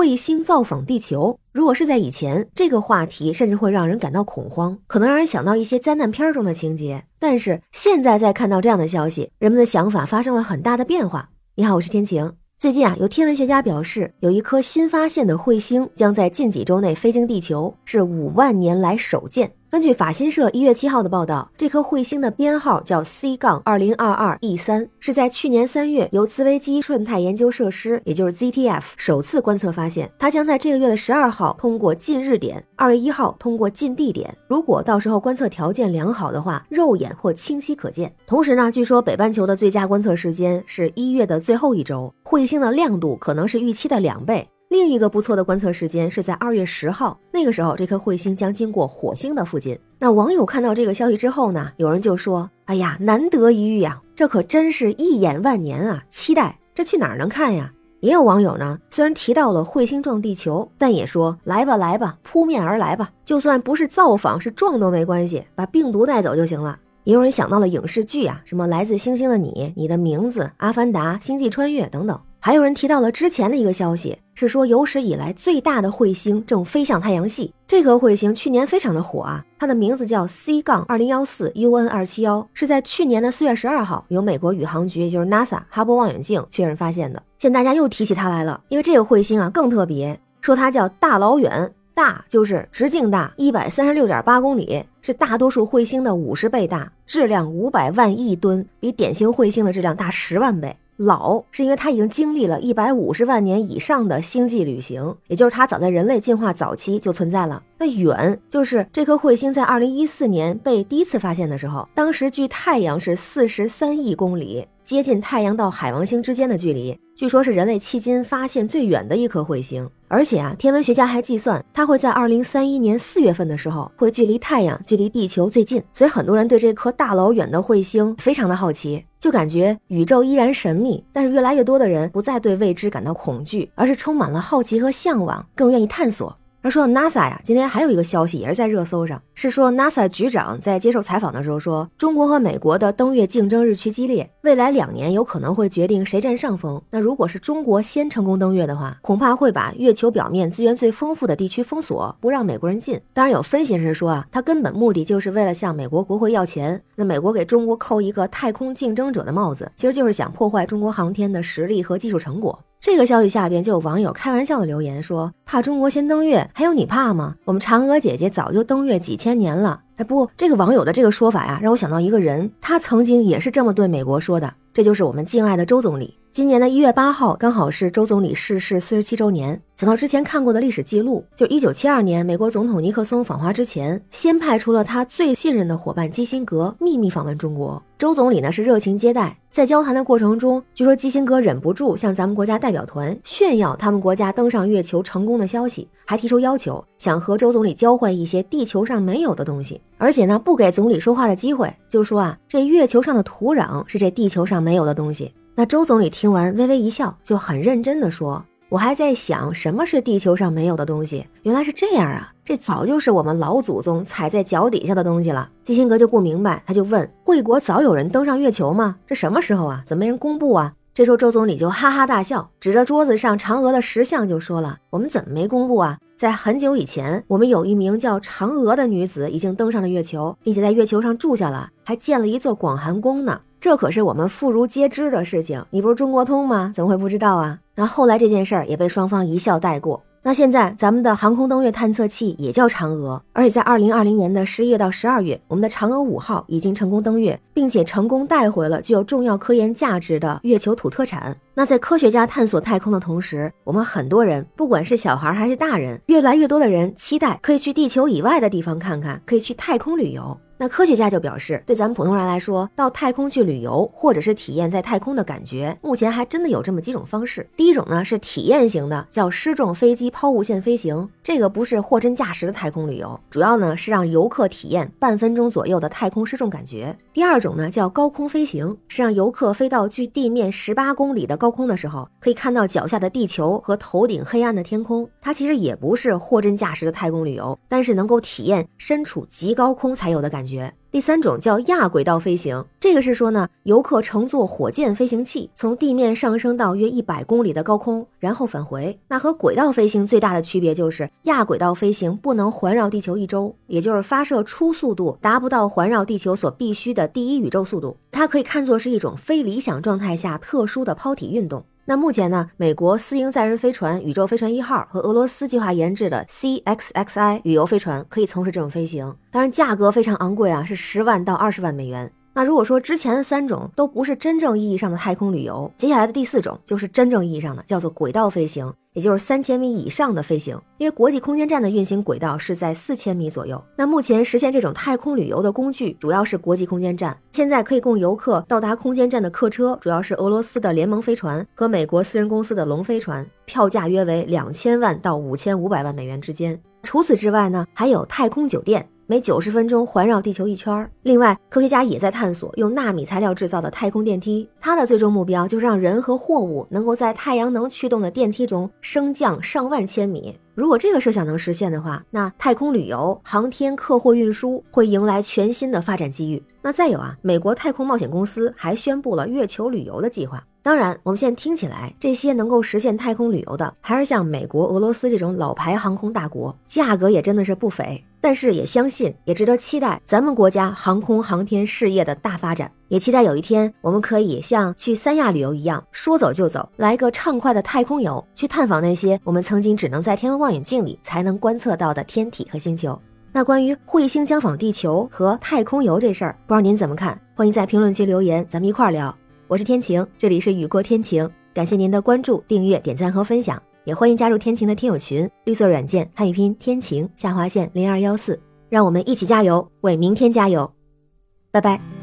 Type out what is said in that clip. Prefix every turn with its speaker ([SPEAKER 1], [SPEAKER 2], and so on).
[SPEAKER 1] 彗星造访地球。如果是在以前，这个话题甚至会让人感到恐慌，可能让人想到一些灾难片中的情节。但是现在再看到这样的消息，人们的想法发生了很大的变化。你好，我是天晴。最近啊，有天文学家表示，有一颗新发现的彗星将在近几周内飞经地球，是五万年来首见。根据法新社一月七号的报道，这颗彗星的编号叫 C 杠二零二二 E 三，是在去年三月由茨维基顺太研究设施，也就是 ZTF 首次观测发现。它将在这个月的十二号通过近日点，二月一号通过近地点。如果到时候观测条件良好的话，肉眼或清晰可见。同时呢，据说北半球的最佳观测时间是一月的最后一周，彗星的亮度可能是预期的两倍。另一个不错的观测时间是在二月十号，那个时候这颗彗星将经过火星的附近。那网友看到这个消息之后呢，有人就说：“哎呀，难得一遇呀，这可真是一眼万年啊！期待这去哪儿能看呀？”也有网友呢，虽然提到了彗星撞地球，但也说：“来吧，来吧，扑面而来吧，就算不是造访，是撞都没关系，把病毒带走就行了。”也有人想到了影视剧啊，什么《来自星星的你》、《你的名字》、《阿凡达》、《星际穿越》等等。还有人提到了之前的一个消息，是说有史以来最大的彗星正飞向太阳系。这颗彗星去年非常的火啊，它的名字叫 C 杠二零幺四 UN 二七幺，是在去年的四月十二号由美国宇航局，也就是 NASA 哈勃望远镜确认发现的。现在大家又提起它来了，因为这个彗星啊更特别，说它叫大老远，大就是直径大，一百三十六点八公里，是大多数彗星的五十倍大，质量五百万亿吨，比典型彗星的质量大十万倍。老是因为它已经经历了一百五十万年以上的星际旅行，也就是它早在人类进化早期就存在了。那远就是这颗彗星在二零一四年被第一次发现的时候，当时距太阳是四十三亿公里，接近太阳到海王星之间的距离，据说是人类迄今发现最远的一颗彗星。而且啊，天文学家还计算，它会在二零三一年四月份的时候，会距离太阳、距离地球最近。所以很多人对这颗大老远的彗星非常的好奇，就感觉宇宙依然神秘。但是越来越多的人不再对未知感到恐惧，而是充满了好奇和向往，更愿意探索。而说到 NASA 呀，今天还有一个消息也是在热搜上，是说 NASA 局长在接受采访的时候说，中国和美国的登月竞争日趋激烈，未来两年有可能会决定谁占上风。那如果是中国先成功登月的话，恐怕会把月球表面资源最丰富的地区封锁，不让美国人进。当然，有分析人士说啊，他根本目的就是为了向美国国会要钱。那美国给中国扣一个太空竞争者的帽子，其实就是想破坏中国航天的实力和技术成果。这个消息下边就有网友开玩笑的留言说：“怕中国先登月，还有你怕吗？我们嫦娥姐姐早就登月几千年了。”哎，不，这个网友的这个说法呀，让我想到一个人，他曾经也是这么对美国说的，这就是我们敬爱的周总理。今年的一月八号，刚好是周总理逝世四十七周年。想到之前看过的历史记录，就一九七二年，美国总统尼克松访华之前，先派出了他最信任的伙伴基辛格秘密访问中国。周总理呢是热情接待，在交谈的过程中，据说基辛格忍不住向咱们国家代表团炫耀他们国家登上月球成功的消息，还提出要求，想和周总理交换一些地球上没有的东西，而且呢不给总理说话的机会，就说啊，这月球上的土壤是这地球上没有的东西。那周总理听完微微一笑，就很认真的说：“我还在想什么是地球上没有的东西，原来是这样啊！这早就是我们老祖宗踩在脚底下的东西了。”基辛格就不明白，他就问：“贵国早有人登上月球吗？这什么时候啊？怎么没人公布啊？”这时候周总理就哈哈大笑，指着桌子上嫦娥的石像就说了：“我们怎么没公布啊？在很久以前，我们有一名叫嫦娥的女子已经登上了月球，并且在月球上住下了，还建了一座广寒宫呢。”这可是我们妇孺皆知的事情，你不是中国通吗？怎么会不知道啊？那后来这件事儿也被双方一笑带过。那现在咱们的航空登月探测器也叫嫦娥，而且在二零二零年的十一月到十二月，我们的嫦娥五号已经成功登月，并且成功带回了具有重要科研价值的月球土特产。那在科学家探索太空的同时，我们很多人，不管是小孩还是大人，越来越多的人期待可以去地球以外的地方看看，可以去太空旅游。那科学家就表示，对咱们普通人来说，到太空去旅游，或者是体验在太空的感觉，目前还真的有这么几种方式。第一种呢是体验型的，叫失重飞机抛物线飞行，这个不是货真价实的太空旅游，主要呢是让游客体验半分钟左右的太空失重感觉。第二种呢叫高空飞行，是让游客飞到距地面十八公里的高空的时候，可以看到脚下的地球和头顶黑暗的天空。它其实也不是货真价实的太空旅游，但是能够体验身处极高空才有的感觉。第三种叫亚轨道飞行，这个是说呢，游客乘坐火箭飞行器从地面上升到约一百公里的高空，然后返回。那和轨道飞行最大的区别就是，亚轨道飞行不能环绕地球一周，也就是发射初速度达不到环绕地球所必须的第一宇宙速度。它可以看作是一种非理想状态下特殊的抛体运动。那目前呢，美国私营载人飞船宇宙飞船一号和俄罗斯计划研制的 CXXI 旅游飞船可以从事这种飞行，当然价格非常昂贵啊，是十万到二十万美元。那如果说之前的三种都不是真正意义上的太空旅游，接下来的第四种就是真正意义上的，叫做轨道飞行，也就是三千米以上的飞行。因为国际空间站的运行轨道是在四千米左右。那目前实现这种太空旅游的工具主要是国际空间站，现在可以供游客到达空间站的客车主要是俄罗斯的联盟飞船和美国私人公司的龙飞船，票价约为两千万到五千五百万美元之间。除此之外呢，还有太空酒店。每九十分钟环绕地球一圈儿。另外，科学家也在探索用纳米材料制造的太空电梯，它的最终目标就是让人和货物能够在太阳能驱动的电梯中升降上万千米。如果这个设想能实现的话，那太空旅游、航天、客货运输会迎来全新的发展机遇。那再有啊，美国太空冒险公司还宣布了月球旅游的计划。当然，我们现在听起来，这些能够实现太空旅游的，还是像美国、俄罗斯这种老牌航空大国，价格也真的是不菲。但是也相信，也值得期待咱们国家航空航天事业的大发展。也期待有一天，我们可以像去三亚旅游一样，说走就走，来个畅快的太空游，去探访那些我们曾经只能在天文望远镜里才能观测到的天体和星球。那关于彗星将访地球和太空游这事儿，不知道您怎么看？欢迎在评论区留言，咱们一块儿聊。我是天晴，这里是雨过天晴，感谢您的关注、订阅、点赞和分享，也欢迎加入天晴的听友群，绿色软件汉语拼天晴下划线零二幺四，让我们一起加油，为明天加油，拜拜。